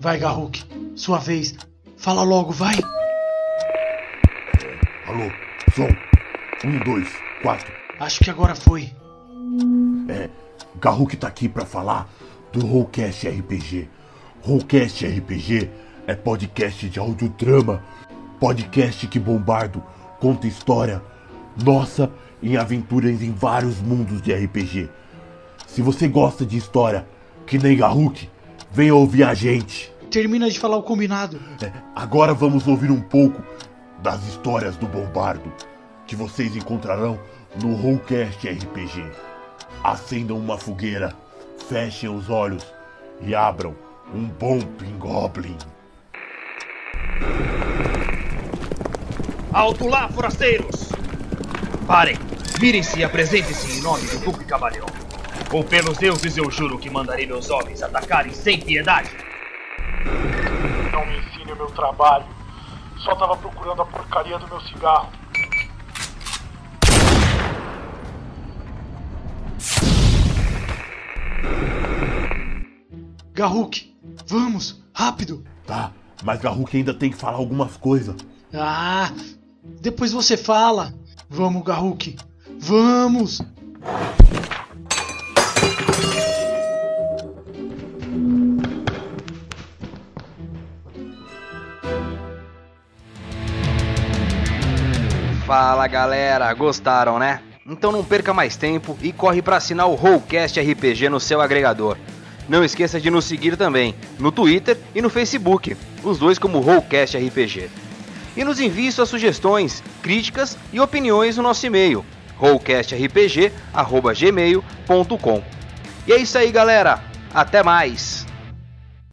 Vai, Garruk. Sua vez. Fala logo, vai. Alô, som. Um, dois, quatro. Acho que agora foi. É, Garruk tá aqui pra falar do Rollcast RPG. Rollcast RPG é podcast de audiodrama, podcast que Bombardo conta história nossa em aventuras em vários mundos de RPG. Se você gosta de história, que nem Garruk, venha ouvir a gente. Termina de falar o combinado. É, agora vamos ouvir um pouco das histórias do Bombardo, que vocês encontrarão no Rollcast RPG. Acendam uma fogueira, fechem os olhos e abram um bom Goblin. Alto lá, forasteiros! Parem, mirem-se e apresentem-se em nome do Duque Camaleão. Ou pelos deuses eu juro que mandarei meus homens atacarem sem piedade. Não me ensine o meu trabalho. Só tava procurando a porcaria do meu cigarro. Garruk, vamos, rápido. Tá, mas Garruk ainda tem que falar algumas coisas. Ah, depois você fala. Vamos, Garruk. Vamos. Fala galera, gostaram né? Então não perca mais tempo e corre para assinar o Rollcast RPG no seu agregador. Não esqueça de nos seguir também no Twitter e no Facebook, os dois como Rollcast RPG. E nos envie suas sugestões, críticas e opiniões no nosso e-mail, rollcastrpg.gmail.com. E é isso aí galera, até mais!